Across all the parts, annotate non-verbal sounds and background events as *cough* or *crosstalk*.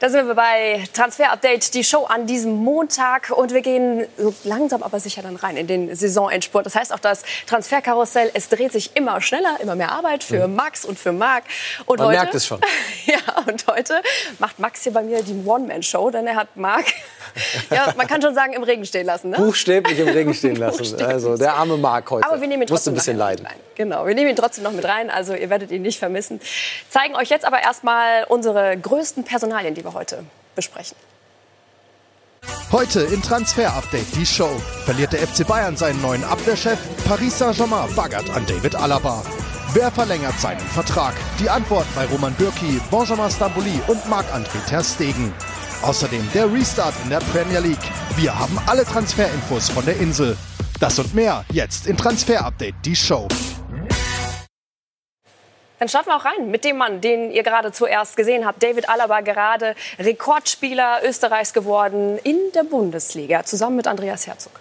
Da sind wir bei Transfer Update, die Show an diesem Montag. Und wir gehen so langsam aber sicher dann rein in den Saisonendspurt. Das heißt auch das Transferkarussell, es dreht sich immer schneller, immer mehr Arbeit für mhm. Max und für Marc. Und Man heute, merkt es schon. *laughs* ja, und heute macht Max hier bei mir die One-Man-Show, denn er hat Marc, *laughs* ja, man kann schon sagen, im Regen stehen lassen. Ne? Buchstäblich im Regen stehen *laughs* lassen. Also der arme Marc heute. Aber wir nehmen ihn trotzdem ein bisschen leiden. Rein. Genau, wir nehmen ihn trotzdem noch mit rein. Also ihr werdet ihn nicht vermissen. Zeigen euch jetzt aber erstmal unsere größten Personalien, die wir heute besprechen. Heute in Transfer Update die Show. Verliert der FC Bayern seinen neuen Abwehrchef? Paris Saint-Germain baggert an David Alaba. Wer verlängert seinen Vertrag? Die Antwort bei Roman Bürki, Benjamin Stambouli und Marc-André Ter Stegen. Außerdem der Restart in der Premier League. Wir haben alle Transferinfos von der Insel. Das und mehr jetzt in Transfer Update die Show. Dann starten wir auch rein mit dem Mann, den ihr gerade zuerst gesehen habt. David Alaba, gerade Rekordspieler Österreichs geworden in der Bundesliga, zusammen mit Andreas Herzog.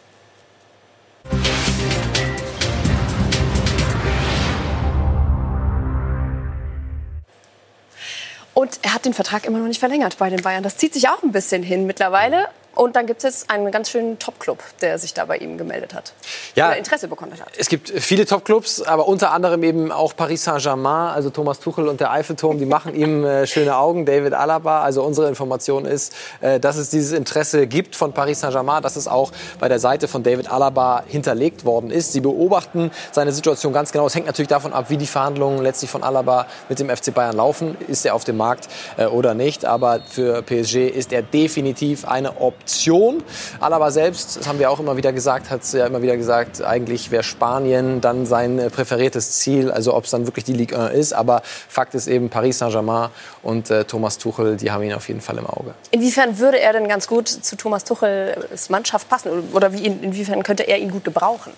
Und er hat den Vertrag immer noch nicht verlängert bei den Bayern. Das zieht sich auch ein bisschen hin mittlerweile. Und dann gibt es jetzt einen ganz schönen Top-Club, der sich da bei ihm gemeldet hat. Ja, oder Interesse bekommen hat. Es gibt viele Top-Clubs, aber unter anderem eben auch Paris Saint-Germain, also Thomas Tuchel und der Eiffelturm, die machen ihm äh, schöne Augen. David Alaba, also unsere Information ist, äh, dass es dieses Interesse gibt von Paris Saint-Germain, dass es auch bei der Seite von David Alaba hinterlegt worden ist. Sie beobachten seine Situation ganz genau. Es hängt natürlich davon ab, wie die Verhandlungen letztlich von Alaba mit dem FC Bayern laufen. Ist er auf dem Markt äh, oder nicht? Aber für PSG ist er definitiv eine Option Option. Alaba selbst, das haben wir auch immer wieder gesagt, hat ja immer wieder gesagt, eigentlich wäre Spanien dann sein äh, präferiertes Ziel, also ob es dann wirklich die Ligue 1 ist. Aber Fakt ist eben, Paris Saint-Germain und äh, Thomas Tuchel, die haben ihn auf jeden Fall im Auge. Inwiefern würde er denn ganz gut zu Thomas Tuchels Mannschaft passen? Oder wie, inwiefern könnte er ihn gut gebrauchen?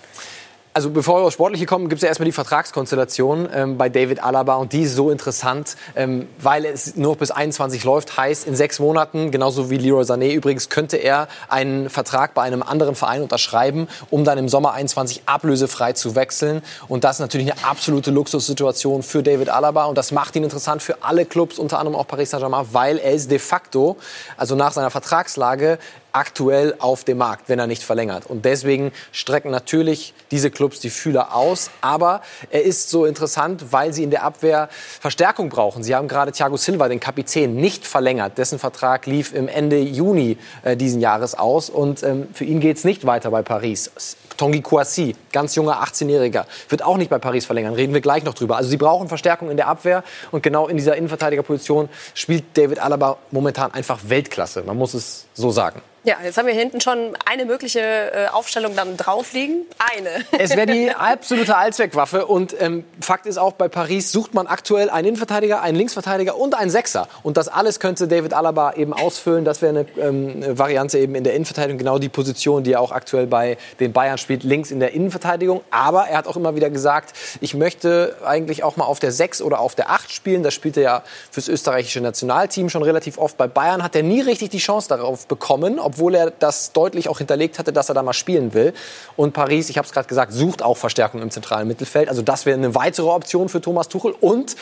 Also bevor wir aufs Sportliche kommen, gibt es ja erstmal die Vertragskonstellation ähm, bei David Alaba. Und die ist so interessant, ähm, weil es nur bis 21 läuft, heißt in sechs Monaten, genauso wie Leroy Sané übrigens, könnte er einen Vertrag bei einem anderen Verein unterschreiben, um dann im Sommer 21 ablösefrei zu wechseln. Und das ist natürlich eine absolute Luxussituation für David Alaba. Und das macht ihn interessant für alle Clubs, unter anderem auch Paris Saint-Germain, weil er ist de facto, also nach seiner Vertragslage, aktuell auf dem Markt, wenn er nicht verlängert. Und deswegen strecken natürlich diese Clubs die Fühler aus. Aber er ist so interessant, weil sie in der Abwehr Verstärkung brauchen. Sie haben gerade Thiago Silva, den Kapitän, nicht verlängert. Dessen Vertrag lief im Ende Juni äh, diesen Jahres aus. Und ähm, für ihn geht es nicht weiter bei Paris. Tongi Kouassi, ganz junger 18-Jähriger, wird auch nicht bei Paris verlängern. Reden wir gleich noch drüber. Also sie brauchen Verstärkung in der Abwehr. Und genau in dieser Innenverteidigerposition spielt David Alaba momentan einfach Weltklasse. Man muss es so sagen. Ja, jetzt haben wir hinten schon eine mögliche äh, Aufstellung dann drauf. Eine. Es wäre die absolute Allzweckwaffe. Und ähm, Fakt ist auch, bei Paris sucht man aktuell einen Innenverteidiger, einen Linksverteidiger und einen Sechser. Und das alles könnte David Alaba eben ausfüllen. Das wäre eine ähm, Variante eben in der Innenverteidigung. Genau die Position, die er auch aktuell bei den Bayern spielt, links in der Innenverteidigung. Aber er hat auch immer wieder gesagt, ich möchte eigentlich auch mal auf der Sechs oder auf der Acht spielen. Das spielt er ja fürs österreichische Nationalteam schon relativ oft. Bei Bayern hat er nie richtig die Chance darauf bekommen, obwohl er das deutlich auch hinterlegt hatte, dass er da mal spielen will. Und Paris, ich habe es gerade gesagt, sucht auch Verstärkung im zentralen Mittelfeld. Also das wäre eine weitere Option für Thomas Tuchel. Und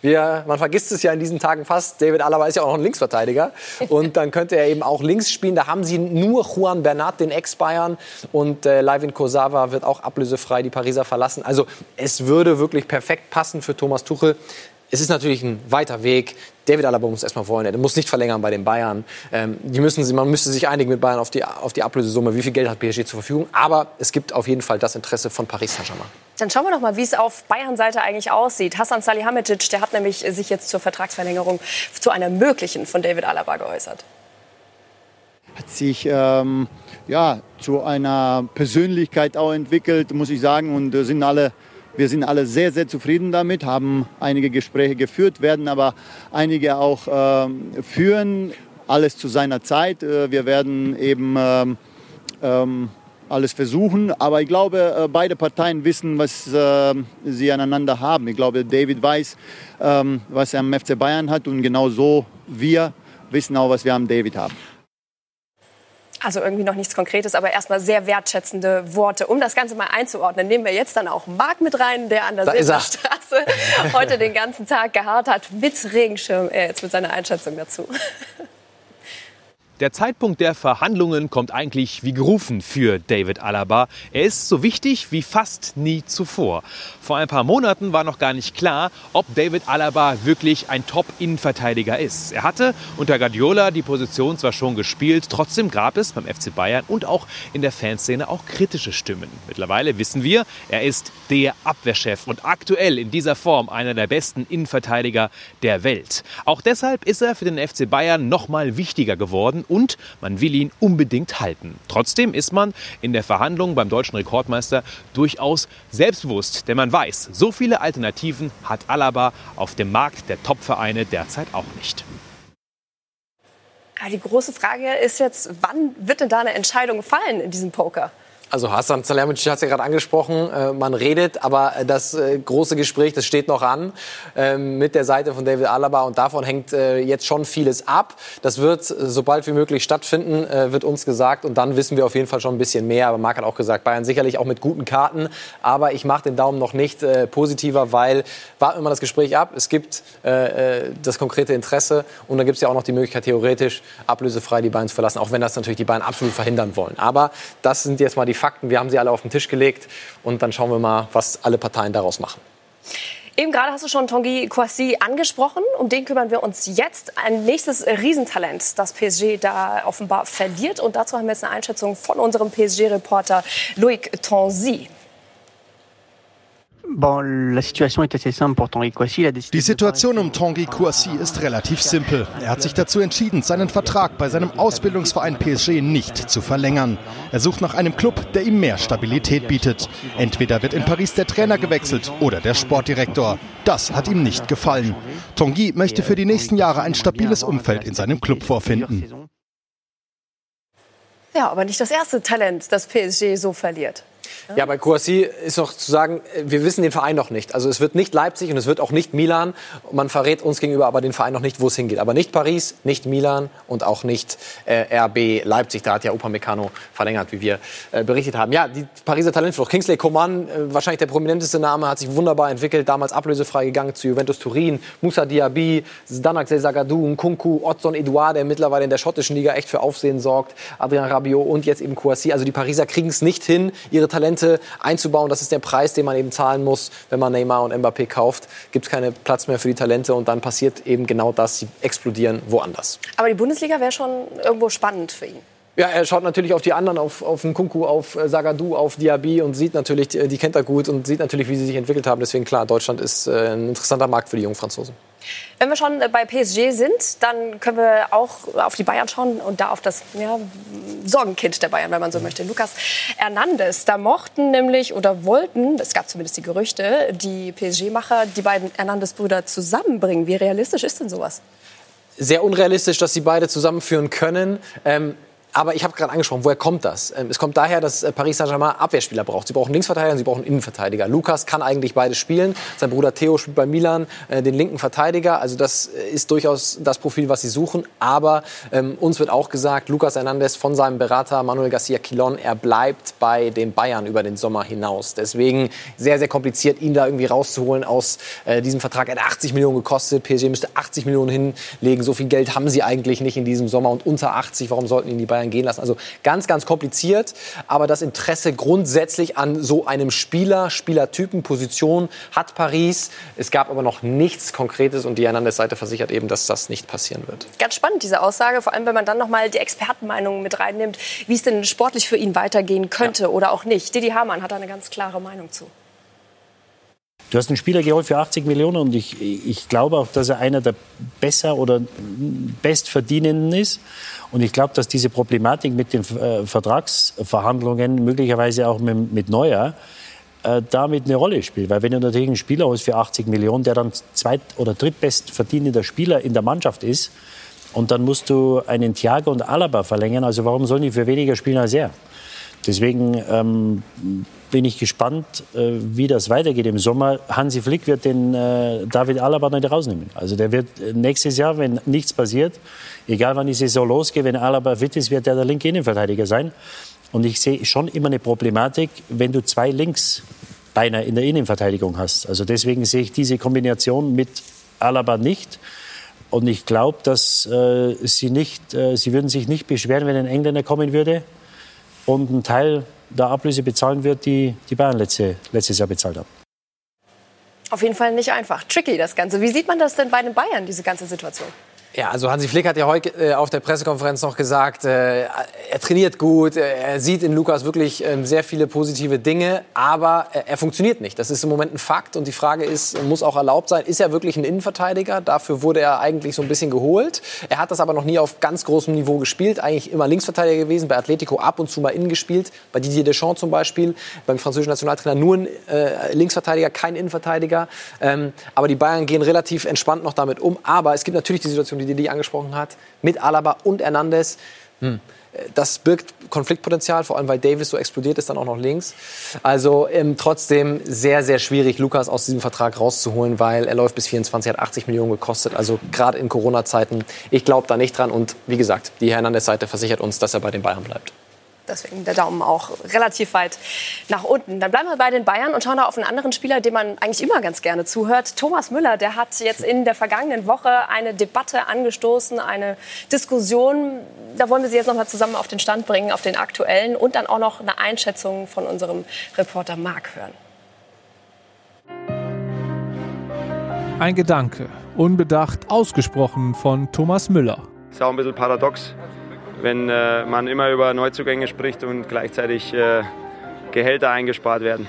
wir, man vergisst es ja in diesen Tagen fast, David Alaba ist ja auch noch ein Linksverteidiger. Und dann könnte er eben auch links spielen. Da haben sie nur Juan Bernat, den Ex-Bayern. Und äh, Leivin Kosawa wird auch ablösefrei die Pariser verlassen. Also es würde wirklich perfekt passen für Thomas Tuchel. Es ist natürlich ein weiter Weg. David Alaba muss erstmal wollen. Er muss nicht verlängern bei den Bayern. Ähm, die müssen, man müsste sich einigen mit Bayern auf die, auf die Ablösesumme. Wie viel Geld hat PSG zur Verfügung? Aber es gibt auf jeden Fall das Interesse von Paris Saint-Germain. Dann schauen wir doch mal, wie es auf Bayern-Seite eigentlich aussieht. Hassan Salihamidzic, der hat nämlich sich jetzt zur Vertragsverlängerung zu einer möglichen von David Alaba geäußert. Hat sich ähm, ja, zu einer Persönlichkeit auch entwickelt, muss ich sagen, und äh, sind alle wir sind alle sehr, sehr zufrieden damit, haben einige Gespräche geführt, werden aber einige auch äh, führen. Alles zu seiner Zeit. Äh, wir werden eben ähm, ähm, alles versuchen. Aber ich glaube, äh, beide Parteien wissen, was äh, sie aneinander haben. Ich glaube, David weiß, ähm, was er am FC Bayern hat und genau so wir wissen auch, was wir am David haben. Also irgendwie noch nichts Konkretes, aber erstmal sehr wertschätzende Worte. Um das Ganze mal einzuordnen, nehmen wir jetzt dann auch Marc mit rein, der an der Silberstraße *laughs* heute den ganzen Tag geharrt hat mit Regenschirm. Er jetzt mit seiner Einschätzung dazu. Der Zeitpunkt der Verhandlungen kommt eigentlich wie gerufen für David Alaba. Er ist so wichtig wie fast nie zuvor. Vor ein paar Monaten war noch gar nicht klar, ob David Alaba wirklich ein Top-Innenverteidiger ist. Er hatte unter Guardiola die Position zwar schon gespielt, trotzdem gab es beim FC Bayern und auch in der Fanszene auch kritische Stimmen. Mittlerweile wissen wir, er ist der Abwehrchef und aktuell in dieser Form einer der besten Innenverteidiger der Welt. Auch deshalb ist er für den FC Bayern noch mal wichtiger geworden und man will ihn unbedingt halten. Trotzdem ist man in der Verhandlung beim deutschen Rekordmeister durchaus selbstbewusst, denn man weiß, so viele Alternativen hat Alaba auf dem Markt der Topvereine derzeit auch nicht. Die große Frage ist jetzt, wann wird denn da eine Entscheidung fallen in diesem Poker? Also Hassan Salihamidzic hat es ja gerade angesprochen, äh, man redet, aber das äh, große Gespräch, das steht noch an äh, mit der Seite von David Alaba und davon hängt äh, jetzt schon vieles ab. Das wird äh, so bald wie möglich stattfinden, äh, wird uns gesagt und dann wissen wir auf jeden Fall schon ein bisschen mehr. Aber Marc hat auch gesagt, Bayern sicherlich auch mit guten Karten, aber ich mache den Daumen noch nicht positiver, weil warten wir mal das Gespräch ab. Es gibt das konkrete Interesse und dann gibt es ja auch noch die Möglichkeit theoretisch ablösefrei die Bayern zu verlassen, auch wenn das natürlich die Bayern absolut verhindern wollen. Aber das sind jetzt mal die Fakten, wir haben sie alle auf den Tisch gelegt und dann schauen wir mal, was alle Parteien daraus machen. Eben gerade hast du schon Tanguy Kouassi angesprochen. Um den kümmern wir uns jetzt. Ein nächstes Riesentalent, das PSG da offenbar verliert. Und dazu haben wir jetzt eine Einschätzung von unserem PSG-Reporter Loïc Tanzi. Die Situation um Tanguy Kouassi ist relativ simpel. Er hat sich dazu entschieden, seinen Vertrag bei seinem Ausbildungsverein PSG nicht zu verlängern. Er sucht nach einem Club, der ihm mehr Stabilität bietet. Entweder wird in Paris der Trainer gewechselt oder der Sportdirektor. Das hat ihm nicht gefallen. Tanguy möchte für die nächsten Jahre ein stabiles Umfeld in seinem Club vorfinden. Ja, aber nicht das erste Talent, das PSG so verliert. Ja, bei Kouassi ist noch zu sagen, wir wissen den Verein noch nicht. Also es wird nicht Leipzig und es wird auch nicht Milan. Man verrät uns gegenüber aber den Verein noch nicht, wo es hingeht. Aber nicht Paris, nicht Milan und auch nicht äh, RB Leipzig. Da hat ja Upamecano verlängert, wie wir äh, berichtet haben. Ja, die Pariser Talentflucht. Kingsley Coman, äh, wahrscheinlich der prominenteste Name, hat sich wunderbar entwickelt. Damals ablösefrei gegangen zu Juventus Turin. Musa Diaby, Zdanak Zagadou, Nkunku, Otson Edouard, der mittlerweile in der schottischen Liga echt für Aufsehen sorgt. Adrian Rabiot und jetzt eben Kouassi. Also die Pariser kriegen es nicht hin, ihre Talente einzubauen. Das ist der Preis, den man eben zahlen muss, wenn man Neymar und Mbappé kauft. Gibt es keinen Platz mehr für die Talente und dann passiert eben genau das. Sie explodieren woanders. Aber die Bundesliga wäre schon irgendwo spannend für ihn. Ja, er schaut natürlich auf die anderen, auf, auf Nkunku, auf äh, Sagadu, auf Diaby und sieht natürlich, die, die kennt er gut und sieht natürlich, wie sie sich entwickelt haben. Deswegen klar, Deutschland ist äh, ein interessanter Markt für die jungen Franzosen. Wenn wir schon bei PSG sind, dann können wir auch auf die Bayern schauen und da auf das ja, Sorgenkind der Bayern, wenn man so möchte, Lukas Hernandez. Da mochten nämlich oder wollten, es gab zumindest die Gerüchte, die PSG-Macher die beiden Hernandez-Brüder zusammenbringen. Wie realistisch ist denn sowas? Sehr unrealistisch, dass sie beide zusammenführen können. Ähm aber ich habe gerade angesprochen, woher kommt das? Ähm, es kommt daher, dass äh, Paris Saint-Germain Abwehrspieler braucht. Sie brauchen Linksverteidiger und sie brauchen Innenverteidiger. Lukas kann eigentlich beide spielen. Sein Bruder Theo spielt bei Milan äh, den linken Verteidiger. Also das äh, ist durchaus das Profil, was sie suchen. Aber ähm, uns wird auch gesagt, Lukas Hernandez von seinem Berater Manuel Garcia Quilon, er bleibt bei den Bayern über den Sommer hinaus. Deswegen sehr, sehr kompliziert, ihn da irgendwie rauszuholen aus äh, diesem Vertrag. Er hat 80 Millionen gekostet. PSG müsste 80 Millionen hinlegen. So viel Geld haben sie eigentlich nicht in diesem Sommer. Und unter 80, warum sollten ihn die Bayern Bayern gehen lassen. Also ganz, ganz kompliziert. Aber das Interesse grundsätzlich an so einem Spieler, Spielertypen, Position hat Paris. Es gab aber noch nichts Konkretes und die Hernandez-Seite versichert eben, dass das nicht passieren wird. Ganz spannend, diese Aussage. Vor allem, wenn man dann noch mal die Expertenmeinungen mit reinnimmt, wie es denn sportlich für ihn weitergehen könnte ja. oder auch nicht. Didi Hamann hat da eine ganz klare Meinung zu. Du hast einen Spieler geholt für 80 Millionen und ich, ich glaube auch, dass er einer der besser oder bestverdienenden ist. Und ich glaube, dass diese Problematik mit den äh, Vertragsverhandlungen, möglicherweise auch mit, mit Neuer, äh, damit eine Rolle spielt. Weil wenn du natürlich einen Spieler holst für 80 Millionen, der dann zweit- oder drittbestverdienender Spieler in der Mannschaft ist, und dann musst du einen Thiago und Alaba verlängern, also warum sollen die für weniger spielen als er? Deswegen ähm, bin ich gespannt, äh, wie das weitergeht im Sommer. Hansi Flick wird den äh, David Alaba nicht rausnehmen. Also der wird äh, nächstes Jahr, wenn nichts passiert, egal wann die Saison losgeht, wenn Alaba fit ist, wird er der linke Innenverteidiger sein. Und ich sehe schon immer eine Problematik, wenn du zwei Linksbeiner in der Innenverteidigung hast. Also deswegen sehe ich diese Kombination mit Alaba nicht. Und ich glaube, dass äh, sie nicht, äh, sie würden sich nicht beschweren, wenn ein Engländer kommen würde und einen Teil der Ablöse bezahlen wird, die die Bayern letzte, letztes Jahr bezahlt haben. Auf jeden Fall nicht einfach. Tricky das Ganze. Wie sieht man das denn bei den Bayern, diese ganze Situation? Ja, also Hansi Flick hat ja heute äh, auf der Pressekonferenz noch gesagt, äh, er trainiert gut, äh, er sieht in Lukas wirklich ähm, sehr viele positive Dinge, aber er funktioniert nicht. Das ist im Moment ein Fakt und die Frage ist, muss auch erlaubt sein, ist er wirklich ein Innenverteidiger? Dafür wurde er eigentlich so ein bisschen geholt. Er hat das aber noch nie auf ganz großem Niveau gespielt, eigentlich immer Linksverteidiger gewesen, bei Atletico ab und zu mal innen gespielt, bei Didier Deschamps zum Beispiel, beim französischen Nationaltrainer nur ein Linksverteidiger, kein Innenverteidiger. Ähm, aber die Bayern gehen relativ entspannt noch damit um. Aber es gibt natürlich die Situation, die Didi angesprochen hat, mit Alaba und Hernandez. Hm. Das birgt Konfliktpotenzial, vor allem weil Davis so explodiert ist, dann auch noch links. Also ähm, trotzdem sehr, sehr schwierig, Lukas aus diesem Vertrag rauszuholen, weil er läuft bis 24, hat 80 Millionen gekostet. Also gerade in Corona-Zeiten, ich glaube da nicht dran. Und wie gesagt, die Hernandez-Seite versichert uns, dass er bei den Bayern bleibt. Deswegen der Daumen auch relativ weit nach unten. Dann bleiben wir bei den Bayern und schauen da auf einen anderen Spieler, dem man eigentlich immer ganz gerne zuhört. Thomas Müller, der hat jetzt in der vergangenen Woche eine Debatte angestoßen, eine Diskussion. Da wollen wir Sie jetzt noch mal zusammen auf den Stand bringen, auf den aktuellen und dann auch noch eine Einschätzung von unserem Reporter Marc hören. Ein Gedanke, unbedacht ausgesprochen von Thomas Müller. Ist auch ein bisschen paradox wenn äh, man immer über Neuzugänge spricht und gleichzeitig äh, Gehälter eingespart werden.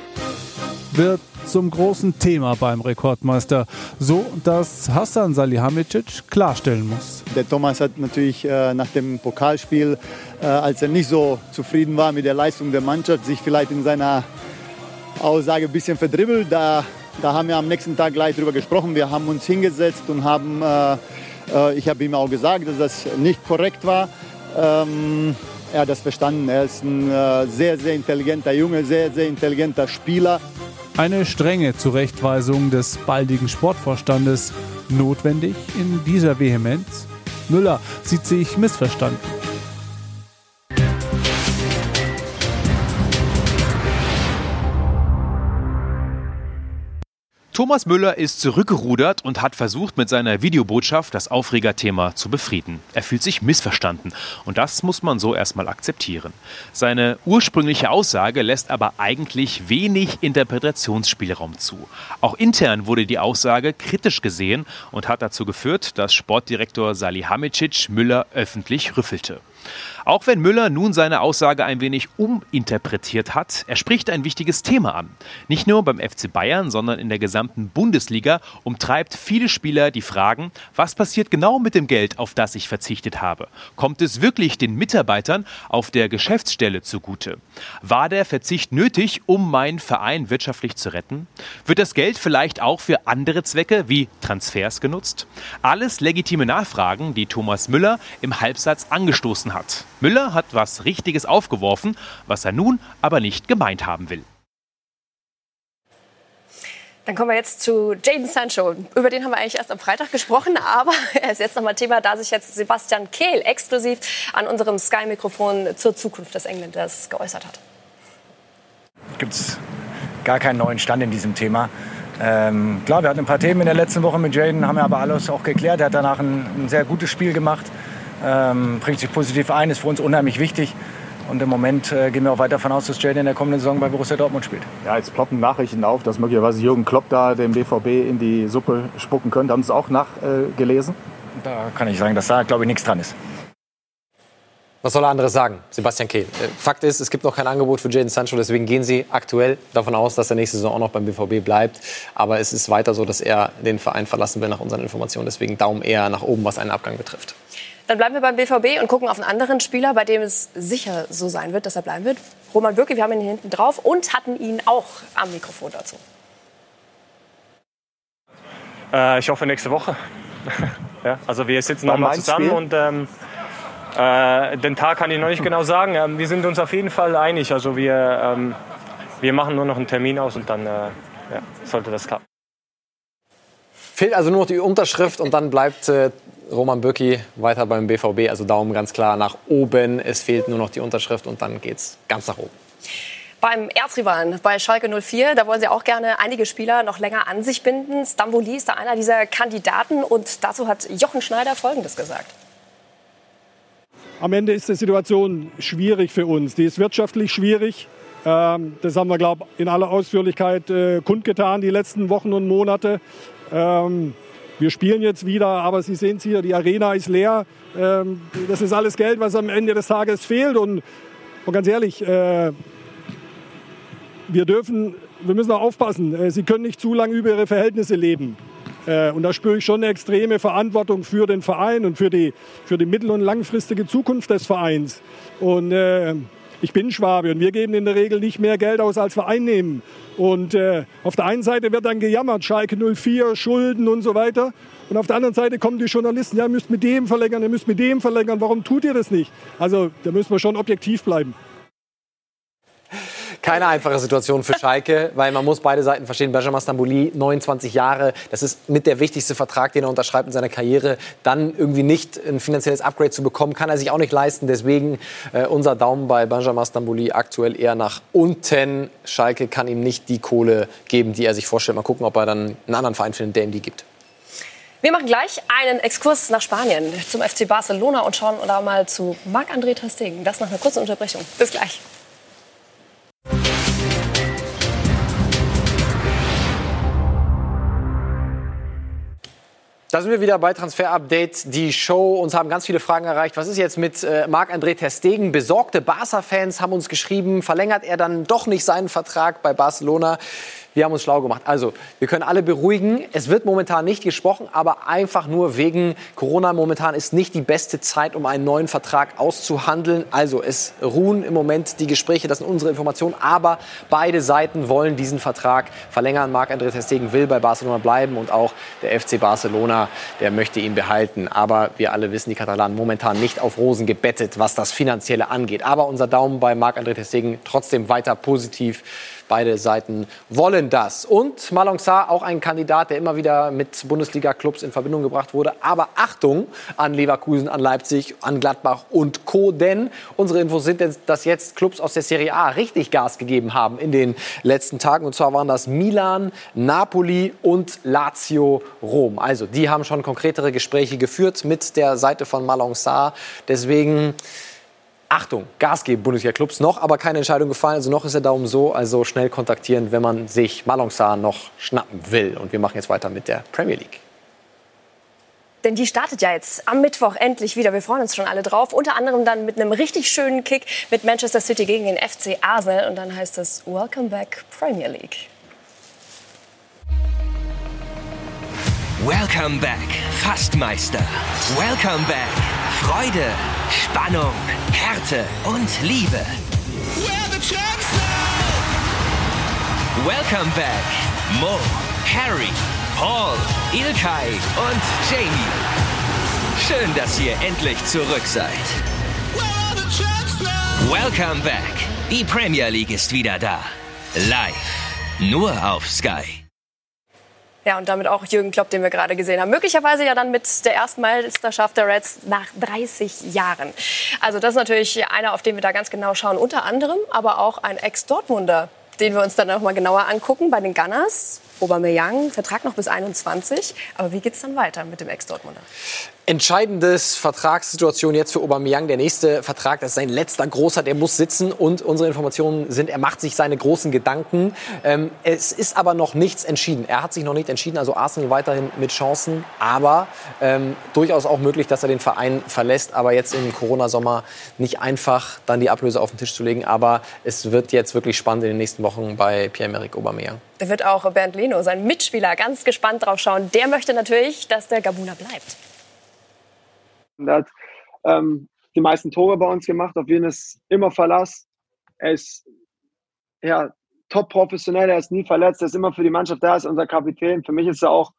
Wird zum großen Thema beim Rekordmeister, so dass Hassan Salihamidzic klarstellen muss. Der Thomas hat natürlich äh, nach dem Pokalspiel, äh, als er nicht so zufrieden war mit der Leistung der Mannschaft, sich vielleicht in seiner Aussage ein bisschen verdribbelt. Da, da haben wir am nächsten Tag gleich drüber gesprochen. Wir haben uns hingesetzt und haben, äh, äh ich habe ihm auch gesagt, dass das nicht korrekt war. Ähm, er hat das verstanden. Er ist ein äh, sehr, sehr intelligenter Junge, sehr, sehr intelligenter Spieler. Eine strenge Zurechtweisung des baldigen Sportvorstandes notwendig in dieser Vehemenz. Müller sieht sich missverstanden. Thomas Müller ist zurückgerudert und hat versucht, mit seiner Videobotschaft das Aufregerthema zu befrieden. Er fühlt sich missverstanden und das muss man so erstmal akzeptieren. Seine ursprüngliche Aussage lässt aber eigentlich wenig Interpretationsspielraum zu. Auch intern wurde die Aussage kritisch gesehen und hat dazu geführt, dass Sportdirektor Salihamidzic Müller öffentlich rüffelte. Auch wenn Müller nun seine Aussage ein wenig uminterpretiert hat, er spricht ein wichtiges Thema an. Nicht nur beim FC Bayern, sondern in der gesamten Bundesliga umtreibt viele Spieler die Fragen, was passiert genau mit dem Geld, auf das ich verzichtet habe? Kommt es wirklich den Mitarbeitern auf der Geschäftsstelle zugute? War der Verzicht nötig, um meinen Verein wirtschaftlich zu retten? Wird das Geld vielleicht auch für andere Zwecke wie Transfers genutzt? Alles legitime Nachfragen, die Thomas Müller im Halbsatz angestoßen hat. Müller hat was Richtiges aufgeworfen, was er nun aber nicht gemeint haben will. Dann kommen wir jetzt zu Jaden Sancho. Über den haben wir eigentlich erst am Freitag gesprochen, aber *laughs* er ist jetzt nochmal Thema, da sich jetzt Sebastian Kehl exklusiv an unserem Sky-Mikrofon zur Zukunft des Engländers geäußert hat. Gibt es gar keinen neuen Stand in diesem Thema. Ähm, klar, wir hatten ein paar Themen in der letzten Woche mit Jaden, haben wir aber alles auch geklärt. Er hat danach ein, ein sehr gutes Spiel gemacht ähm, bringt sich positiv ein, ist für uns unheimlich wichtig. Und im Moment äh, gehen wir auch weiter davon aus, dass Jaden in der kommenden Saison bei Borussia Dortmund spielt. Ja, jetzt ploppen Nachrichten auf, dass möglicherweise Jürgen Klopp da dem BVB in die Suppe spucken könnte. Haben Sie es auch nachgelesen? Äh, da kann ich sagen, dass da, glaube ich, nichts dran ist. Was soll er anderes sagen, Sebastian Kehl? Äh, Fakt ist, es gibt noch kein Angebot für Jaden Sancho, deswegen gehen sie aktuell davon aus, dass er nächste Saison auch noch beim BVB bleibt. Aber es ist weiter so, dass er den Verein verlassen will nach unseren Informationen. Deswegen Daumen eher nach oben, was einen Abgang betrifft. Dann bleiben wir beim BVB und gucken auf einen anderen Spieler, bei dem es sicher so sein wird, dass er bleiben wird. Roman Bürki, wir haben ihn hier hinten drauf und hatten ihn auch am Mikrofon dazu. Äh, ich hoffe nächste Woche. *laughs* ja, also wir sitzen nochmal zusammen Spiel? und ähm, äh, den Tag kann ich noch nicht genau sagen. Ähm, wir sind uns auf jeden Fall einig. Also wir, ähm, wir machen nur noch einen Termin aus und dann äh, ja, sollte das klappen. Fehlt also nur noch die Unterschrift und dann bleibt äh, Roman Bürki weiter beim BVB. Also Daumen ganz klar nach oben. Es fehlt nur noch die Unterschrift und dann geht es ganz nach oben. beim Erzrivalen, bei Schalke 04. Da wollen sie auch gerne einige Spieler noch länger an sich binden. Stamboli ist da einer dieser Kandidaten und dazu hat Jochen Schneider Folgendes gesagt. Am Ende ist die Situation schwierig für uns. Die ist wirtschaftlich schwierig. Ähm, das haben wir, glaube ich, in aller Ausführlichkeit äh, kundgetan die letzten Wochen und Monate. Ähm, wir spielen jetzt wieder, aber Sie sehen es hier, die Arena ist leer. Ähm, das ist alles Geld, was am Ende des Tages fehlt. Und, ganz ehrlich, äh, wir dürfen, wir müssen auch aufpassen. Äh, Sie können nicht zu lange über Ihre Verhältnisse leben. Äh, und da spüre ich schon eine extreme Verantwortung für den Verein und für die, für die mittel- und langfristige Zukunft des Vereins. Und äh, ich bin Schwabe und wir geben in der Regel nicht mehr Geld aus, als wir einnehmen. Und äh, auf der einen Seite wird dann gejammert, Schalke 04, Schulden und so weiter. Und auf der anderen Seite kommen die Journalisten, ja, ihr müsst mit dem verlängern, ihr müsst mit dem verlängern, warum tut ihr das nicht? Also da müssen wir schon objektiv bleiben keine einfache Situation für Schalke, *laughs* weil man muss beide Seiten verstehen. Benjamin Stambouli, 29 Jahre, das ist mit der wichtigste Vertrag, den er unterschreibt in seiner Karriere. Dann irgendwie nicht ein finanzielles Upgrade zu bekommen, kann er sich auch nicht leisten. Deswegen äh, unser Daumen bei Benjamin Stambouli aktuell eher nach unten. Schalke kann ihm nicht die Kohle geben, die er sich vorstellt. Mal gucken, ob er dann einen anderen Verein findet, der ihm die gibt. Wir machen gleich einen Exkurs nach Spanien zum FC Barcelona und schauen da mal zu Marc-André Ter Das nach einer kurzen Unterbrechung. Bis gleich. Da sind wir wieder bei Transfer Update, die Show. Uns haben ganz viele Fragen erreicht. Was ist jetzt mit äh, Marc-André Ter Besorgte Barca-Fans haben uns geschrieben, verlängert er dann doch nicht seinen Vertrag bei Barcelona? Wir haben uns schlau gemacht. Also, wir können alle beruhigen. Es wird momentan nicht gesprochen, aber einfach nur wegen Corona. Momentan ist nicht die beste Zeit, um einen neuen Vertrag auszuhandeln. Also, es ruhen im Moment die Gespräche. Das sind unsere Informationen. Aber beide Seiten wollen diesen Vertrag verlängern. Marc-André Ter will bei Barcelona bleiben und auch der FC Barcelona, der möchte ihn behalten. Aber wir alle wissen, die Katalanen momentan nicht auf Rosen gebettet, was das Finanzielle angeht. Aber unser Daumen bei Marc-André Ter trotzdem weiter positiv. Beide Seiten wollen das. Und Malong Sarr, auch ein Kandidat, der immer wieder mit Bundesliga-Clubs in Verbindung gebracht wurde. Aber Achtung an Leverkusen, an Leipzig, an Gladbach und Co. Denn unsere Infos sind, dass jetzt Clubs aus der Serie A richtig Gas gegeben haben in den letzten Tagen. Und zwar waren das Milan, Napoli und Lazio Rom. Also die haben schon konkretere Gespräche geführt mit der Seite von Malong Sarr. Deswegen Achtung, Gas geben, Bundesliga-Clubs. Noch aber keine Entscheidung gefallen. Also noch ist der Daumen so. Also schnell kontaktieren, wenn man sich Malonsar noch schnappen will. Und wir machen jetzt weiter mit der Premier League. Denn die startet ja jetzt am Mittwoch endlich wieder. Wir freuen uns schon alle drauf. Unter anderem dann mit einem richtig schönen Kick mit Manchester City gegen den FC Arsenal. Und dann heißt es Welcome back Premier League. Welcome back, Fastmeister. Welcome back, Freude, Spannung, Härte und Liebe. Welcome back, Mo, Harry, Paul, Ilkay und Jamie. Schön, dass ihr endlich zurück seid. Welcome back. Die Premier League ist wieder da. Live. Nur auf Sky. Ja, und damit auch Jürgen Klopp, den wir gerade gesehen haben. Möglicherweise ja dann mit der ersten Meisterschaft der Reds nach 30 Jahren. Also das ist natürlich einer, auf den wir da ganz genau schauen. Unter anderem aber auch ein Ex-Dortmunder, den wir uns dann noch mal genauer angucken bei den Gunners. Aubameyang, Vertrag noch bis 21. Aber wie geht es dann weiter mit dem Ex-Dortmunder? Entscheidendes Vertragssituation jetzt für Aubameyang. Der nächste Vertrag, das ist sein letzter großer, der muss sitzen. Und unsere Informationen sind, er macht sich seine großen Gedanken. Ähm, es ist aber noch nichts entschieden. Er hat sich noch nicht entschieden, also Arsenal weiterhin mit Chancen. Aber ähm, durchaus auch möglich, dass er den Verein verlässt. Aber jetzt im Corona-Sommer nicht einfach dann die Ablöse auf den Tisch zu legen. Aber es wird jetzt wirklich spannend in den nächsten Wochen bei Pierre-Emerick Aubameyang. Da wird auch Bernd Leno, sein Mitspieler, ganz gespannt drauf schauen. Der möchte natürlich, dass der Gabuna bleibt. Er hat ähm, die meisten Tore bei uns gemacht, auf jeden ist immer Verlass. Er ist ja, top professionell, er ist nie verletzt, er ist immer für die Mannschaft da, ist unser Kapitän. Für mich ist er auch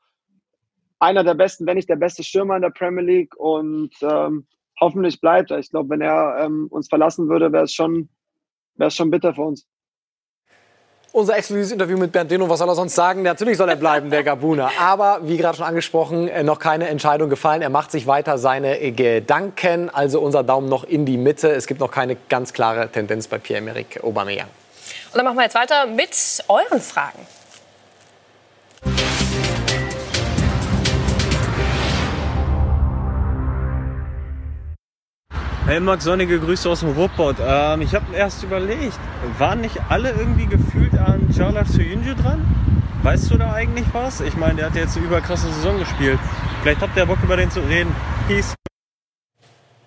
einer der besten, wenn nicht der beste Stürmer in der Premier League und ähm, hoffentlich bleibt er. Ich glaube, wenn er ähm, uns verlassen würde, wäre es schon, schon bitter für uns unser exklusives Interview mit Bernd Deno. Was soll er sonst sagen? Natürlich soll er bleiben, der Gabuna. Aber wie gerade schon angesprochen, äh, noch keine Entscheidung gefallen. Er macht sich weiter seine Gedanken. Also unser Daumen noch in die Mitte. Es gibt noch keine ganz klare Tendenz bei Pierre-Emerick Aubameyang. Und dann machen wir jetzt weiter mit euren Fragen. Hey Max, sonnige Grüße aus dem Ruhrpott. Ähm, ich habe erst überlegt, waren nicht alle irgendwie gefühlt an Charles Soyuncu dran? Weißt du da eigentlich was? Ich meine, der hat jetzt eine überkrasse Saison gespielt. Vielleicht habt ihr Bock über den zu reden. Peace.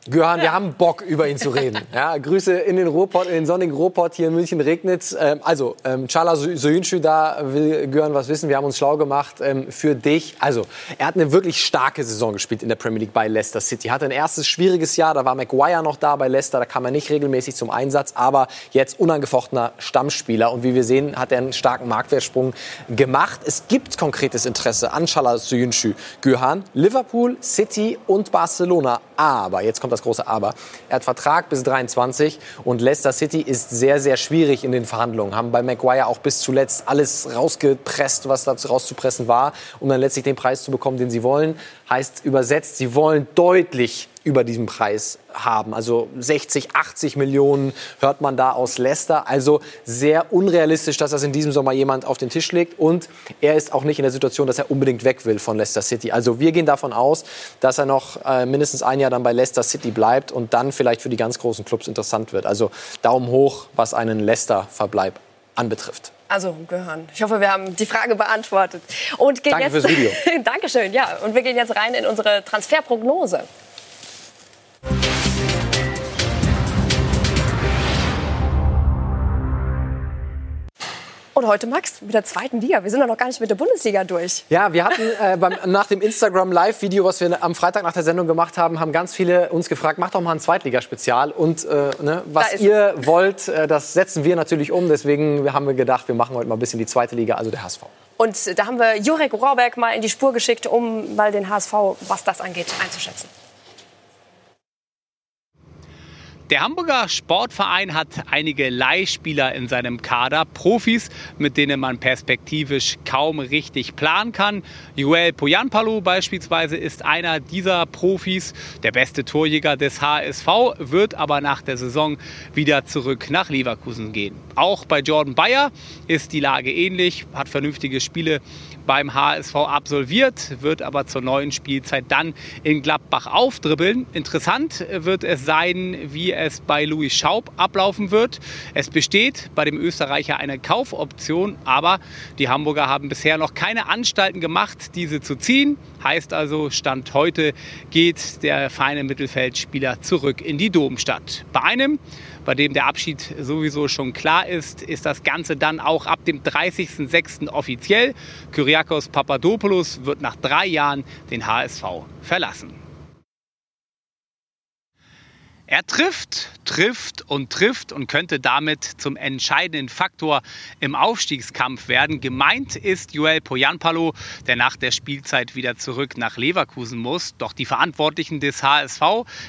Göran, wir haben Bock, über ihn zu reden. *laughs* Ja, Grüße in den Ruhrpott, in den sonnigen Ruhrpott. Hier in München regnet ähm, Also, ähm, Chala Soyuncu, da will Göran was wissen. Wir haben uns schlau gemacht ähm, für dich. Also, er hat eine wirklich starke Saison gespielt in der Premier League bei Leicester City. Hatte ein erstes schwieriges Jahr, da war Maguire noch da bei Leicester, da kam er nicht regelmäßig zum Einsatz, aber jetzt unangefochtener Stammspieler. Und wie wir sehen, hat er einen starken Marktwertsprung gemacht. Es gibt konkretes Interesse an Chala Soyuncu. Göran, Liverpool, City und Barcelona. Aber, jetzt kommt das das große Aber. Er hat Vertrag bis 23 und Leicester City ist sehr, sehr schwierig in den Verhandlungen. Haben bei Maguire auch bis zuletzt alles rausgepresst, was da rauszupressen war, um dann letztlich den Preis zu bekommen, den sie wollen. Heißt übersetzt, sie wollen deutlich über diesem Preis haben. Also 60, 80 Millionen hört man da aus Leicester. Also sehr unrealistisch, dass das in diesem Sommer jemand auf den Tisch legt. Und er ist auch nicht in der Situation, dass er unbedingt weg will von Leicester City. Also wir gehen davon aus, dass er noch äh, mindestens ein Jahr dann bei Leicester City bleibt und dann vielleicht für die ganz großen Clubs interessant wird. Also Daumen hoch, was einen Leicester-Verbleib anbetrifft. Also gehören. Ich hoffe, wir haben die Frage beantwortet. Und gehen Danke jetzt, fürs Video. *laughs* Dankeschön, ja. Und wir gehen jetzt rein in unsere Transferprognose. Und heute, Max, mit der zweiten Liga. Wir sind doch noch gar nicht mit der Bundesliga durch. Ja, wir hatten äh, beim, nach dem Instagram-Live-Video, was wir am Freitag nach der Sendung gemacht haben, haben ganz viele uns gefragt, macht doch mal ein Zweitligaspezial. Und äh, ne, was ihr es. wollt, äh, das setzen wir natürlich um. Deswegen haben wir gedacht, wir machen heute mal ein bisschen die zweite Liga, also der HSV. Und da haben wir Jurek Rohrberg mal in die Spur geschickt, um mal den HSV, was das angeht, einzuschätzen. Der Hamburger Sportverein hat einige Leihspieler in seinem Kader, Profis, mit denen man perspektivisch kaum richtig planen kann. Joel Poyanpalu beispielsweise ist einer dieser Profis, der beste Torjäger des HSV, wird aber nach der Saison wieder zurück nach Leverkusen gehen. Auch bei Jordan Bayer ist die Lage ähnlich, hat vernünftige Spiele beim HSV absolviert, wird aber zur neuen Spielzeit dann in Gladbach aufdribbeln. Interessant wird es sein, wie es bei Louis Schaub ablaufen wird. Es besteht bei dem Österreicher eine Kaufoption, aber die Hamburger haben bisher noch keine Anstalten gemacht, diese zu ziehen. Heißt also, Stand heute geht der feine Mittelfeldspieler zurück in die Domstadt. Bei einem bei dem der Abschied sowieso schon klar ist, ist das Ganze dann auch ab dem 30.06. offiziell. Kyriakos Papadopoulos wird nach drei Jahren den HSV verlassen. Er trifft, trifft und trifft und könnte damit zum entscheidenden Faktor im Aufstiegskampf werden. Gemeint ist Joel Poyanpalo, der nach der Spielzeit wieder zurück nach Leverkusen muss. Doch die Verantwortlichen des HSV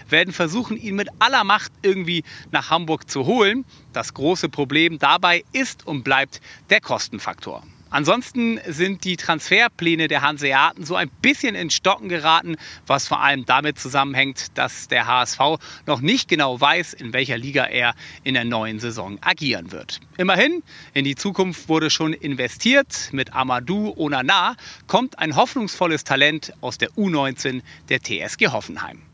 werden versuchen, ihn mit aller Macht irgendwie nach Hamburg zu holen. Das große Problem dabei ist und bleibt der Kostenfaktor. Ansonsten sind die Transferpläne der Hanseaten so ein bisschen in Stocken geraten, was vor allem damit zusammenhängt, dass der HSV noch nicht genau weiß, in welcher Liga er in der neuen Saison agieren wird. Immerhin, in die Zukunft wurde schon investiert. Mit Amadou Onana kommt ein hoffnungsvolles Talent aus der U19 der TSG Hoffenheim.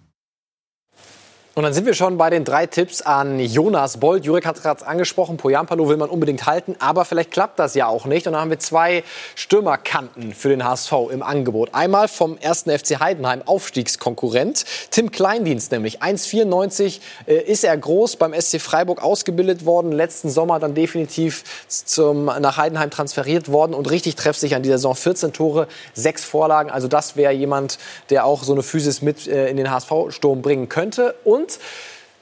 Und dann sind wir schon bei den drei Tipps an Jonas Bold. Jurek hat gerade angesprochen, Poyampalo will man unbedingt halten, aber vielleicht klappt das ja auch nicht. Und dann haben wir zwei Stürmerkanten für den HSV im Angebot. Einmal vom ersten FC Heidenheim, Aufstiegskonkurrent, Tim Kleindienst nämlich. 1,94 äh, ist er groß, beim SC Freiburg ausgebildet worden, letzten Sommer dann definitiv zum, nach Heidenheim transferiert worden und richtig treffsicher an dieser Saison. 14 Tore, 6 Vorlagen. Also das wäre jemand, der auch so eine Physis mit äh, in den HSV-Sturm bringen könnte. Und und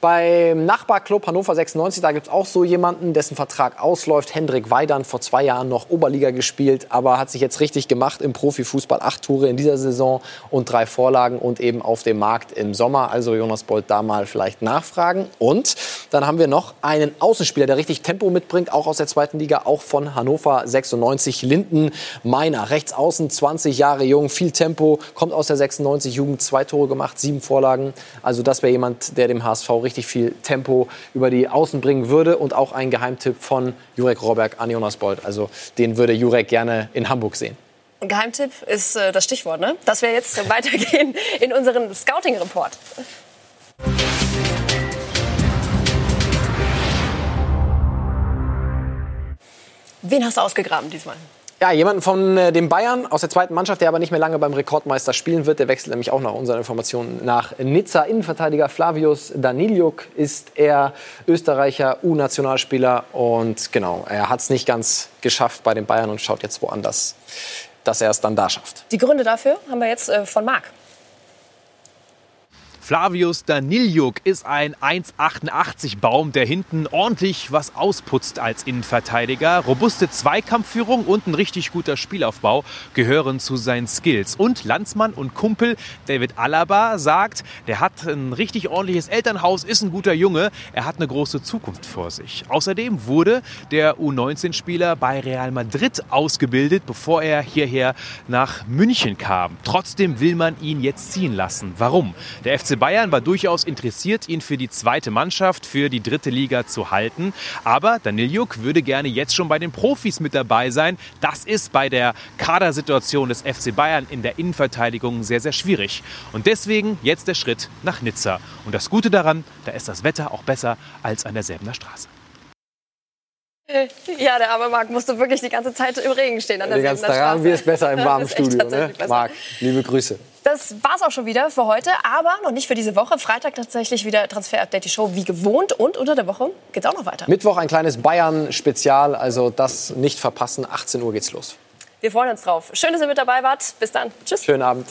beim Nachbarclub Hannover 96, da gibt es auch so jemanden, dessen Vertrag ausläuft. Hendrik Weidern, vor zwei Jahren noch Oberliga gespielt, aber hat sich jetzt richtig gemacht im Profifußball. Acht Tore in dieser Saison und drei Vorlagen und eben auf dem Markt im Sommer. Also Jonas Bolt da mal vielleicht nachfragen. Und dann haben wir noch einen Außenspieler, der richtig Tempo mitbringt, auch aus der zweiten Liga, auch von Hannover 96. Linden Meiner, rechts außen, 20 Jahre jung, viel Tempo, kommt aus der 96 Jugend, zwei Tore gemacht, sieben Vorlagen. Also das wäre jemand, der dem HSV richtig richtig viel Tempo über die Außen bringen würde. Und auch ein Geheimtipp von Jurek Roberg an Jonas Bold. Also den würde Jurek gerne in Hamburg sehen. Geheimtipp ist äh, das Stichwort, ne? Dass wir jetzt *laughs* weitergehen in unseren Scouting-Report. Wen hast du ausgegraben diesmal? Ja, jemanden von äh, den Bayern aus der zweiten Mannschaft, der aber nicht mehr lange beim Rekordmeister spielen wird. Der wechselt nämlich auch nach unseren Informationen nach Nizza. Innenverteidiger Flavius Daniliuk ist er Österreicher U-Nationalspieler und genau, er hat es nicht ganz geschafft bei den Bayern und schaut jetzt woanders, dass er es dann da schafft. Die Gründe dafür haben wir jetzt äh, von Marc. Flavius Daniljuk ist ein 1,88 Baum, der hinten ordentlich was ausputzt als Innenverteidiger. Robuste Zweikampfführung und ein richtig guter Spielaufbau gehören zu seinen Skills. Und Landsmann und Kumpel David Alaba sagt, der hat ein richtig ordentliches Elternhaus, ist ein guter Junge, er hat eine große Zukunft vor sich. Außerdem wurde der U19-Spieler bei Real Madrid ausgebildet, bevor er hierher nach München kam. Trotzdem will man ihn jetzt ziehen lassen. Warum? Der FC Bayern war durchaus interessiert, ihn für die zweite Mannschaft, für die dritte Liga zu halten. Aber Daniljuk würde gerne jetzt schon bei den Profis mit dabei sein. Das ist bei der Kadersituation des FC Bayern in der Innenverteidigung sehr, sehr schwierig. Und deswegen jetzt der Schritt nach Nizza. Und das Gute daran, da ist das Wetter auch besser als an derselbener Straße. Ja, der arme Marc musste wirklich die ganze Zeit im Regen stehen. An der Den ganzen Tag haben wir es besser im warmen Studio. Ne? Marc, liebe Grüße. Das war's auch schon wieder für heute, aber noch nicht für diese Woche. Freitag tatsächlich wieder Transfer Update die Show wie gewohnt und unter der Woche geht's auch noch weiter. Mittwoch ein kleines Bayern-Spezial, also das nicht verpassen. 18 Uhr geht's los. Wir freuen uns drauf. Schön, dass ihr mit dabei wart. Bis dann. Tschüss. Schönen Abend.